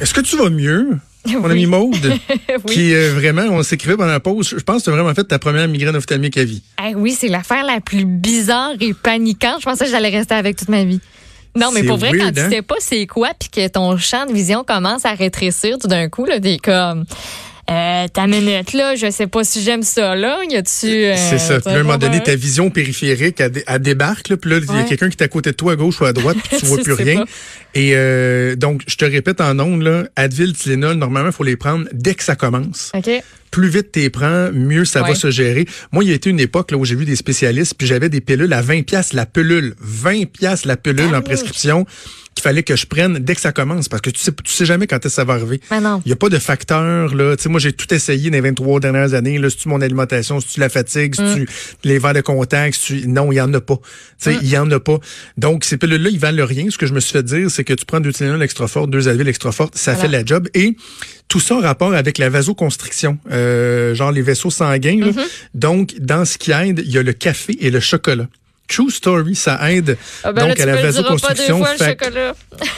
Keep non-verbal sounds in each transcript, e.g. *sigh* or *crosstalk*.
Est-ce que tu vas mieux? Mon Oui. ami Maude, *laughs* Oui. qui euh, vraiment, on s'écrivait pendant la pause. Je pense que tu as vraiment fait ta première migraine ophtalmique à vie. Eh oui, c'est l'affaire la plus bizarre et paniquante. Je pensais que j'allais rester avec toute ma vie. Non, mais pour vrai, weird, quand hein? tu sais pas c'est quoi, puis que ton champ de vision commence à rétrécir tout d'un coup, là, t'es comme, euh, ta minute là, je sais pas si j'aime ça là. Y a-tu euh, C'est ça. Puis à un moment donné, ta vision périphérique, elle, elle débarque. Là, puis là, il y a quelqu'un qui est à côté de toi, à gauche ou à droite, puis tu *laughs* vois plus rien. pas. Et euh, donc, je te répète en ondes, là, Advil, Tylenol, normalement, il faut les prendre dès que ça commence. Ok. plus vite t'es prends, mieux ça va se gérer. Moi, il y a été une époque là où j'ai vu des spécialistes, puis j'avais des pilules à 20 pièces la pilule, 20 pièces la pilule en prescription fallait que je prenne dès que ça commence parce que tu sais tu sais jamais quand est-ce que ça va arriver. Non. Il y a pas de facteur là, tu sais moi j'ai tout essayé dans les 23 dernières années là, si tu mon alimentation, si tu la fatigue, si Mm. tu les verres de contact, si tu non, il y en a pas. Tu sais, Mm. il y en a pas. Donc ces pilules là, ils valent rien. Ce que je me suis fait dire, c'est que tu prends deux Tylenol extra fortes, deux Advil extra fortes, ça Voilà. fait la job et tout ça en rapport avec la vasoconstriction, euh, genre les vaisseaux sanguins. là. Mm-hmm. Donc, dans ce qui aide, il y a le café et le chocolat. True story, ça aide Ah ben donc là, à la diras pas deux fois,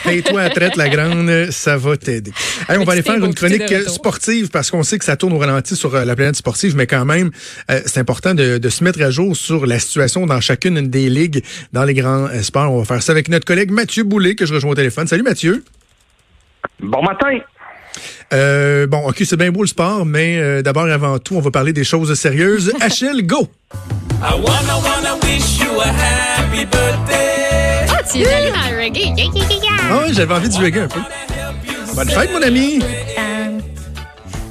paye-toi *laughs* à traite la grande, ça va t'aider. Allez, on va aller faire une chronique euh, sportive parce qu'on sait que ça tourne au ralenti sur euh, la planète sportive, mais quand même, euh, c'est important de, de se mettre à jour sur la situation dans chacune des ligues dans les grands sports. On va faire ça avec notre collègue Mathieu Boulet que je rejoins au téléphone. Salut Mathieu. Bon matin. Euh, bon, ok, c'est bien beau le sport, mais euh, d'abord, avant tout, on va parler des choses sérieuses. *laughs* Achille, go! I wanna wanna wish you a happy birthday. Ah, tu es allé dans le reggae? Yeah, yeah, yeah, yeah. Ah ouais, j'avais envie de reggae un peu. Bonne fête, mon ami! Euh,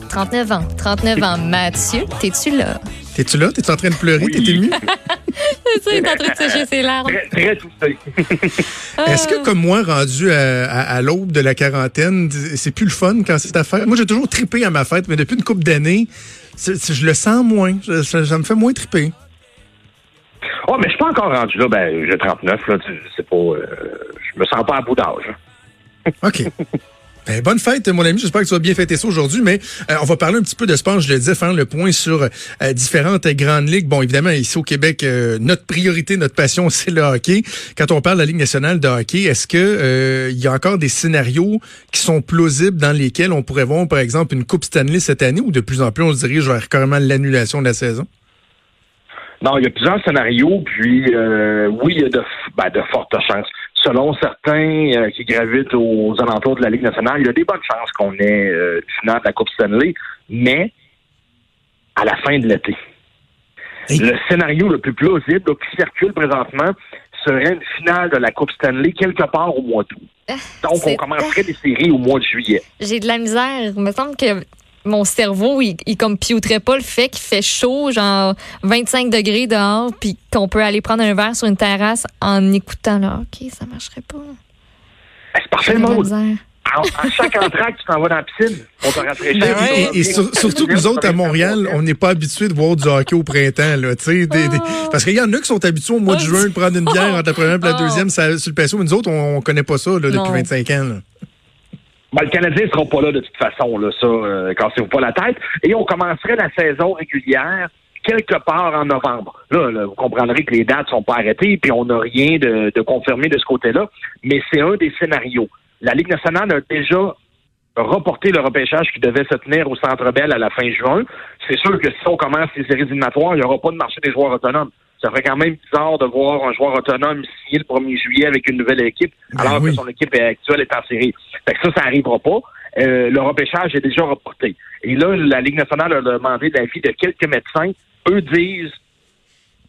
39 ans. 39 ans. Mathieu, t'es-tu là? T'es-tu là? T'es en train de pleurer? T'es ému? *laughs* C'est ça, il est en train de sécher ses larmes. Très, très touché. Est-ce que, comme moi, rendu à, à- à l'aube de la quarantaine, c'est plus le fun quand c'est ta fête? Moi, j'ai toujours trippé à ma fête, mais depuis une couple d'années, c'est- c'est- je le sens moins. Je- ça, ça me fait moins tripper. Oh, mais je suis pas encore rendu là. Ben, j'ai 39, là. C'est pas. euh, je me sens pas à bout d'âge. hein. OK. *laughs* Ben, bonne fête, mon ami. J'espère que tu vas bien fêter ça aujourd'hui. Mais euh, on va parler un petit peu de sport. Je le disais, faire le point sur euh, différentes grandes ligues. Bon, évidemment, ici au Québec, euh, notre priorité, notre passion, *laughs* c'est le hockey. Quand on parle de la Ligue nationale de hockey, est-ce que euh, il y a encore des scénarios qui sont plausibles dans lesquels on pourrait voir, par exemple, une Coupe Stanley cette année ou de plus en plus on se dirige vers carrément l'annulation de la saison? Non, il y a plusieurs scénarios, puis euh, oui, il y a de, ben, de fortes chances. Selon certains euh, qui gravitent aux alentours de la Ligue nationale, il y a des bonnes chances qu'on ait euh, une finale de la Coupe Stanley, mais à la fin de l'été. Le scénario le plus plausible qui circule présentement serait une finale de la Coupe Stanley quelque part au mois d'août. Donc, on commencerait des séries au mois de juillet. J'ai de la misère. Il me semble que mon cerveau, il, il computerait pas le fait qu'il fait chaud, genre 25 degrés dehors, puis qu'on peut aller prendre un verre sur une terrasse en écoutant le hockey. Ça marcherait pas. C'est parfait, Maud. À, à chaque *laughs* entraque, tu t'en vas dans la piscine pour te rafraîchir. Ben ouais. Et, et sur- surtout que nous autres, à Montréal, on n'est pas habitués de voir du hockey au printemps. Là, des- des- Oh. parce qu'il y en a qui sont habitués au mois de Oh, juin de prendre une bière *laughs* entre la première et la Oh. deuxième ça- sur le patio. Mais nous autres, on, on connaît pas ça là, depuis Non. 25 ans. là. Ben, le Canadien ne sera pas là de toute façon, là, ça, euh, cassez-vous pas la tête. Et on commencerait la saison régulière quelque part en novembre. Là, là, vous comprendrez que les dates sont pas arrêtées, puis on n'a rien de, de confirmé de ce côté-là, mais c'est un des scénarios. La Ligue nationale a déjà reporté le repêchage qui devait se tenir au Centre Bell à la fin juin. C'est sûr que si on commence les séries éliminatoires, il n'y aura pas de marché des joueurs autonomes. Ça ferait quand même bizarre de voir un joueur autonome signer le 1er juillet avec une nouvelle équipe, Ben alors oui. que son équipe actuelle est en série. Fait que ça, ça n'arrivera pas. Euh, le repêchage est déjà reporté. Et là, la Ligue nationale a demandé l'avis de quelques médecins. Eux disent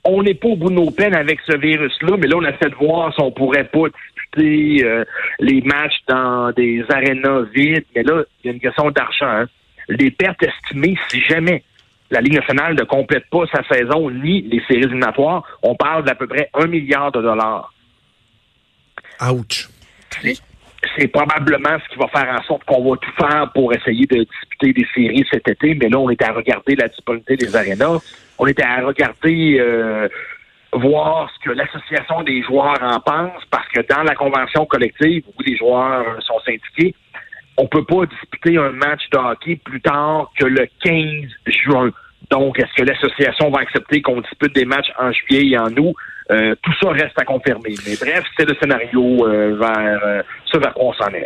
on n'est pas au bout de nos peines avec ce virus-là, mais là, on essaie de voir si on pourrait pas disputer euh, les matchs dans des arénas vides. Mais là, il y a une question d'argent. hein. Les pertes estimées, si jamais la Ligue nationale ne complète pas sa saison ni les séries éliminatoires, on parle d'à peu près un milliard de dollars. Ouch. c'est probablement ce qui va faire en sorte qu'on va tout faire pour essayer de disputer des séries cet été. Mais là, on était à regarder la disponibilité des arénas. On était à regarder euh, voir ce que l'association des joueurs en pense, parce que dans la convention collective où les joueurs sont syndiqués, on peut pas disputer un match de hockey plus tard que le 15 juin. Donc, est-ce que l'association va accepter qu'on dispute des matchs en juillet et en août? Euh, tout ça reste à confirmer. Mais bref, c'est le scénario euh, vers euh,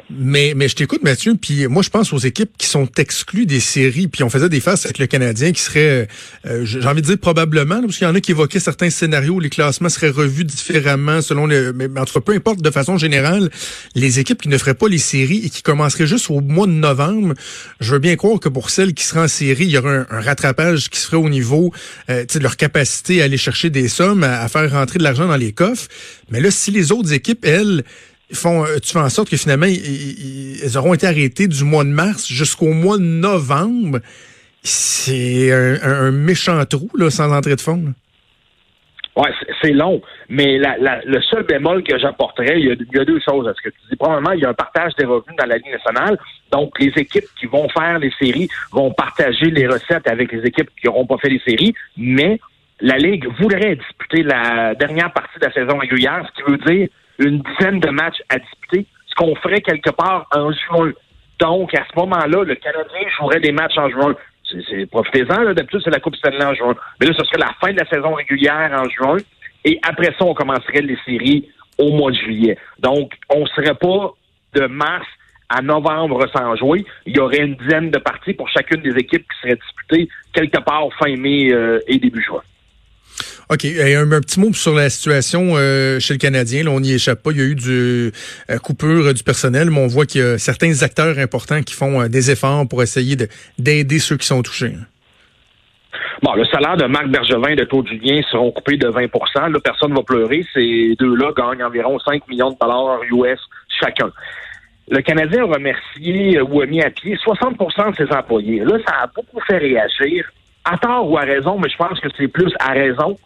Mais, mais je t'écoute, Mathieu, puis moi, je pense aux équipes qui sont exclues des séries, puis on faisait des faces avec le Canadien qui serait, j'ai envie de dire probablement, parce qu'il y en a qui évoquaient certains scénarios où les classements seraient revus différemment selon le... Mais en peu importe, de façon générale, les équipes qui ne feraient pas les séries et qui commenceraient juste au mois de novembre, je veux bien croire que pour celles qui seraient en série, il y aurait un, rattrapage qui serait au niveau de leur capacité à aller chercher des sommes, à faire rentrer de l'argent dans les coffres. Mais là, si les autres équipes, elles, font, euh, tu fais en sorte que finalement, elles auront été arrêtées du mois de mars jusqu'au mois de novembre, c'est un, méchant trou, là, sans entrée de fonds. Oui, c'est long, mais le seul bémol que j'apporterais, il, y, a, deux choses à ce que tu dis. Premièrement, il y a un partage des revenus dans la Ligue nationale. Donc, les équipes qui vont faire les séries vont partager les recettes avec les équipes qui n'auront pas fait les séries, mais la Ligue voudrait disputer la dernière partie de la saison régulière, ce qui veut dire une dizaine de matchs à disputer, ce qu'on ferait quelque part en juin. Donc, à ce moment-là, le Canadien jouerait des matchs en juin. Profitez-en, d'habitude, c'est la Coupe Stanley en juin. Mais là, ce serait la fin de la saison régulière en juin. Et après ça, on commencerait les séries au mois de juillet. Donc, on ne serait pas de mars à novembre sans jouer. Il y aurait une dizaine de parties pour chacune des équipes qui seraient disputées quelque part fin mai euh, et début juin. OK. Un, petit mot sur la situation euh, chez le Canadien. Là, on n'y échappe pas. Il y a eu du euh, coupure du personnel, mais on voit qu'il y a certains acteurs importants qui font euh, des efforts pour essayer d'aider ceux qui sont touchés. Hein. Bon, le salaire de Marc Bergevin et de Claude Julien seront coupés de 20% Là, personne ne va pleurer. Ces deux-là gagnent environ 5 millions de dollars US chacun. Le Canadien a remercié ou a mis à pied 60% de ses employés. Là, ça a beaucoup fait réagir à tort ou à raison, mais je pense que c'est plus à raison,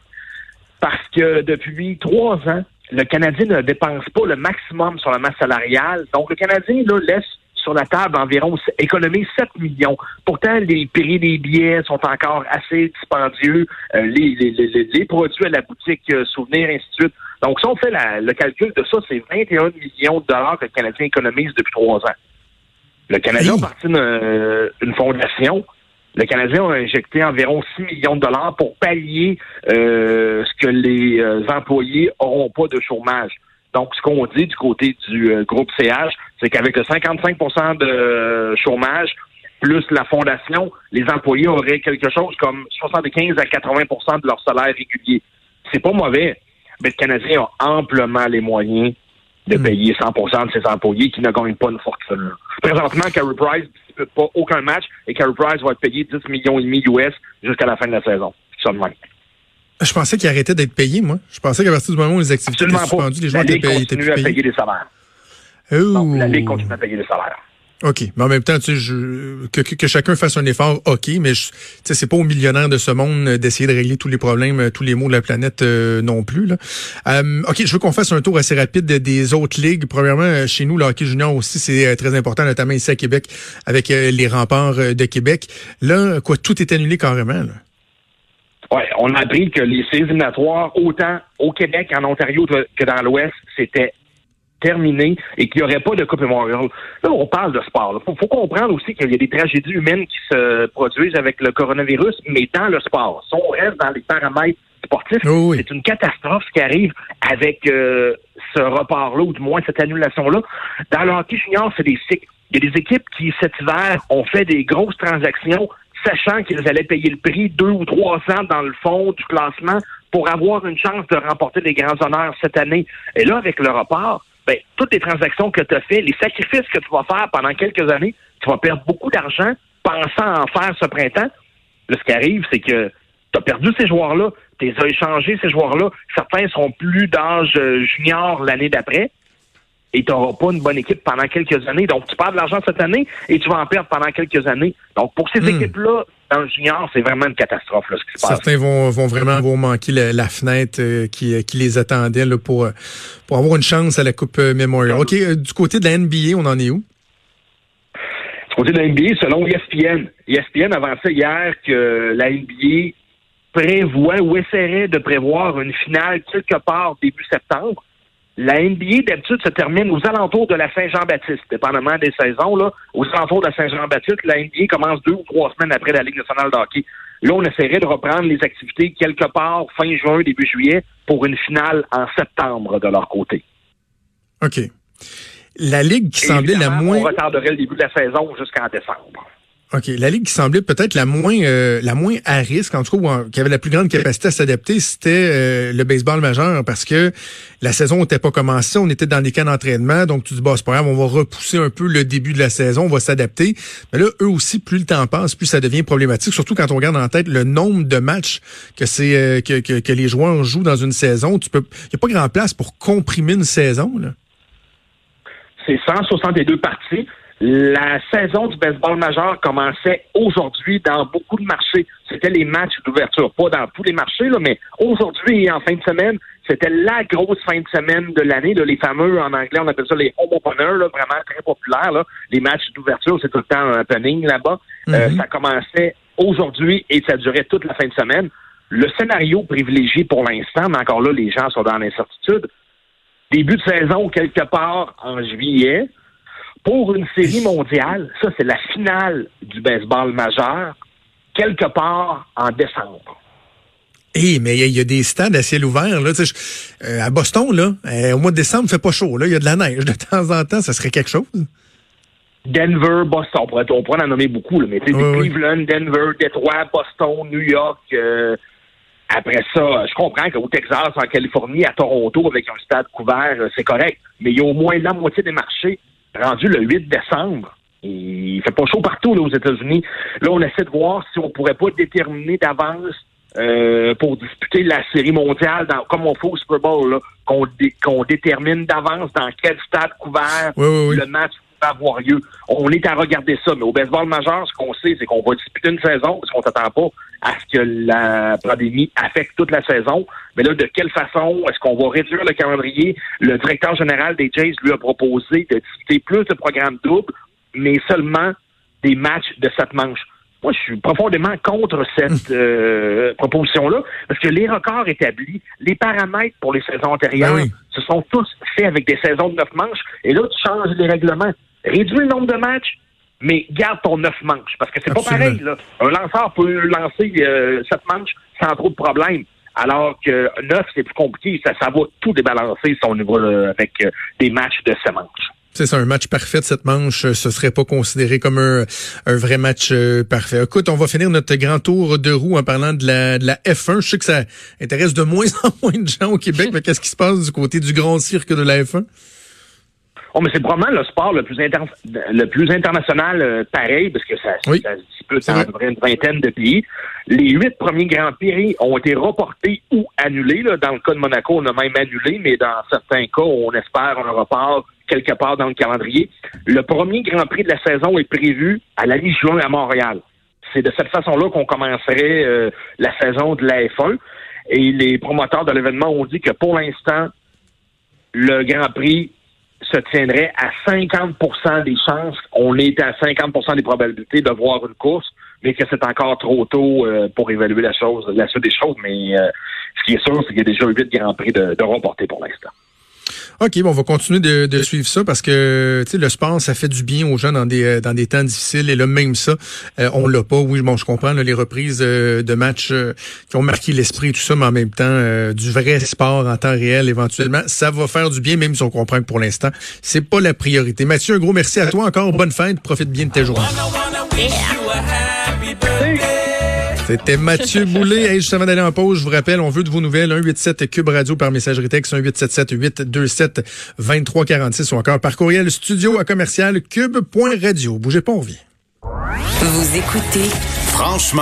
parce que depuis trois ans, le Canadien ne dépense pas le maximum sur la masse salariale. Donc, le Canadien là, laisse sur la table environ économiser 7 millions. Pourtant, les prix des billets sont encore assez dispendieux. Euh, les, les, les, produits à la boutique euh, Souvenir, ainsi de suite. Donc, si on fait le calcul de ça, c'est 21 millions de dollars que le Canadien économise depuis trois ans. Le Canadien a parti d'une euh, fondation le Canadien a injecté environ 6 millions de dollars pour pallier euh, ce que les euh, employés n'auront pas de chômage. Donc, ce qu'on dit du côté du euh, groupe CH, c'est qu'avec le 55% de chômage, plus la fondation, les employés auraient quelque chose comme 75 à 80% de leur salaire régulier. C'est pas mauvais, mais le Canadien a amplement les moyens de hmm. payer 100 de ses employés qui ne gagnent pas une fortune. Présentement, Carey Price ne dispute pas aucun match et Carey Price va être payé 10 millions et demi US jusqu'à la fin de la saison. Même. Je pensais qu'il arrêtait d'être payé, moi. Je pensais qu'à partir du moment où les activités étaient suspendues, les joueurs étaient payés. La Ligue continue à payer des salaires. Oh. la Ligue continue à payer des salaires. OK. Mais en même temps, tu sais, je, que, que, chacun fasse un effort, OK, mais tu sais, c'est pas aux millionnaires de ce monde d'essayer de régler tous les problèmes, euh, tous les maux de la planète euh, non plus. Là. Euh, OK, je veux qu'on fasse un tour assez rapide des autres ligues. Premièrement, chez nous, le hockey junior aussi, c'est très important, notamment ici à Québec, avec les remparts de Québec. Là, quoi, tout est annulé carrément. Là. Oui, on a appris que les séries éliminatoires, autant au Québec, en Ontario que dans l'Ouest, c'était terminé et qu'il n'y aurait pas de Coupe Memorial. Là, on parle de sport. Il faut, comprendre aussi qu'il y a des tragédies humaines qui se produisent avec le coronavirus, mais dans le sport. Si on reste dans les paramètres sportifs, c'est une catastrophe qui arrive avec euh, ce report-là, ou du moins cette annulation-là. Dans le hockey junior, c'est des cycles. Il y a des équipes qui, cet hiver, ont fait des grosses transactions sachant qu'ils allaient payer le prix deux ou trois cents dans le fond du classement pour avoir une chance de remporter des grands honneurs cette année. Et là, avec le report, ben, toutes les transactions que tu as fait, les sacrifices que tu vas faire pendant quelques années, tu vas perdre beaucoup d'argent pensant en faire ce printemps. Là, ce qui arrive, c'est que tu as perdu ces joueurs-là, tu les as échangés, ces joueurs-là. Certains seront plus d'âge euh, junior l'année d'après et tu n'auras pas une bonne équipe pendant quelques années. Donc, tu perds de l'argent cette année et tu vas en perdre pendant quelques années. Donc, pour ces hmm. équipes-là, Dans junior, c'est vraiment une catastrophe là, ce qui se passe. Certains vont, vont vraiment vont manquer la, la fenêtre euh, qui, qui les attendait là, pour, euh, pour avoir une chance à la Coupe euh, Memorial. OK, euh, du côté de la NBA, on en est où? Du côté de la NBA, selon ESPN, ESPN avançait hier que la NBA prévoit ou essaierait de prévoir une finale quelque part début septembre. La NBA, d'habitude, se termine aux alentours de la Saint-Jean-Baptiste, dépendamment des saisons. Là, aux alentours de la Saint-Jean-Baptiste, la NBA commence deux ou trois semaines après la Ligue nationale de hockey. Là, on essaierait de reprendre les activités quelque part fin juin, début juillet, pour une finale en septembre de leur côté. OK. La ligue qui semblait la moins... On retarderait le début de la saison jusqu'en décembre. OK. La ligue qui semblait peut-être la moins euh, la moins à risque, en tout cas, ou qui avait la plus grande capacité à s'adapter, c'était euh, le baseball majeur parce que la saison n'était pas commencée, on était dans des camps d'entraînement, donc tu dis, bah, c'est pas grave, on va repousser un peu le début de la saison, on va s'adapter. Mais là, eux aussi, plus le temps passe, plus ça devient problématique, surtout quand on regarde en tête le nombre de matchs que c'est euh, que, que, que les joueurs jouent dans une saison. Tu peux, il n'y a pas grand place pour comprimer une saison, là. C'est 162 parties. La saison du baseball majeur commençait aujourd'hui dans beaucoup de marchés. C'était les matchs d'ouverture, pas dans tous les marchés, là, mais aujourd'hui et en fin de semaine, c'était la grosse fin de semaine de l'année, les fameux, en anglais, on appelle ça les home openers, là, vraiment très populaires. Là. Les matchs d'ouverture, c'est tout le temps un happening là-bas. Euh, Mhm. ça commençait aujourd'hui et ça durait toute la fin de semaine. Le scénario privilégié pour l'instant, mais encore là, les gens sont dans l'incertitude, début de saison quelque part en juillet. Pour une série mondiale, ça c'est la finale du baseball majeur, quelque part en décembre. Eh, mais il y, a- il y a des stades à ciel ouvert. Là, je- euh, à Boston, là, euh, au mois de décembre, il fait pas chaud. Là, il y a de la neige de temps en temps. Ça serait quelque chose. Denver, Boston, on pourrait, on pourrait en nommer beaucoup, là, mais oui. Cleveland, Denver, Détroit, Boston, New York. euh, après ça, je comprends qu'au Texas, en Californie, à Toronto, avec un stade couvert, c'est correct. Mais il y a au moins la moitié des marchés rendus le 8 décembre. Il fait pas chaud partout là, aux États-Unis. Là, on essaie de voir si on pourrait pas déterminer d'avance euh, pour disputer la série mondiale, dans, comme on fait au Super Bowl, là, qu'on dé- qu'on détermine d'avance dans quel stade couvert Oui, oui, oui. le match va avoir lieu. On est à regarder ça, mais au baseball majeur, ce qu'on sait, c'est qu'on va disputer une saison parce qu'on s'attend pas à ce que la pandémie affecte toute la saison. Mais là, de quelle façon est-ce qu'on va réduire le calendrier? Le directeur général des Jays lui a proposé de discuter plus de programmes doubles, mais seulement des matchs de sept manches. Moi, je suis profondément contre cette euh, proposition-là, parce que les records établis, les paramètres pour les saisons antérieures, Ben oui. se sont tous faits avec des saisons de neuf manches. Et là, tu changes les règlements. Réduis le nombre de matchs, mais garde ton neuf manches. Parce que c'est pas pareil. Là. Un lanceur peut lancer euh, sept manches sans trop de problèmes. Alors que neuf, c'est plus compliqué. Ça, ça va tout débalancer son niveau euh, avec euh, des matchs de sept manches. C'est ça, un match parfait de cette manche, euh, ce serait pas considéré comme un, un vrai match euh, parfait. Écoute, on va finir notre grand tour de roue en parlant de la, de la F1. Je sais que ça intéresse de moins *laughs* en moins de gens au Québec, mais qu'est-ce qui se passe du côté du grand cirque de la F1? Oh, mais c'est probablement le sport le plus, inter- le plus international euh, pareil, parce que ça, Oui. ça se dispute dans vrai. une vingtaine de pays. Les huit premiers Grands Prix ont été reportés ou annulés. Là. Dans le cas de Monaco, on a même annulé, mais dans certains cas, on espère un report quelque part dans le calendrier. Le premier Grand Prix de la saison est prévu à la mi-juin à Montréal. C'est de cette façon-là qu'on commencerait euh, la saison de la F1. Et les promoteurs de l'événement ont dit que pour l'instant, le Grand Prix se tiendrait à 50 des chances, on est à 50% des probabilités de voir une course, mais que c'est encore trop tôt euh, pour évaluer la chose, la suite des choses. Mais euh, ce qui est sûr, c'est qu'il y a déjà huit Grands Prix de, de reportés pour l'instant. OK, bon, on va continuer de, de suivre ça parce que tu sais, le sport, ça fait du bien aux gens dans des euh, dans des temps difficiles. Et là, même ça, euh, on l'a pas. Oui, bon, je comprends là, les reprises euh, de matchs euh, qui ont marqué l'esprit et tout ça, mais en même temps, euh, du vrai sport en temps réel, éventuellement, ça va faire du bien, même si on comprend que pour l'instant, c'est pas la priorité. Mathieu, un gros merci à toi encore. Bonne fête. Profite bien de tes journées. Wanna, C'était Mathieu *laughs* Boulay. Hey, juste avant d'aller en pause, je vous rappelle, on veut de vos nouvelles. 187 Cube Radio par messagerie texte, 1877 827 2346 ou encore par courriel studio à commercial cube.radio. Bougez pas, on revient. Vous écoutez Franchement.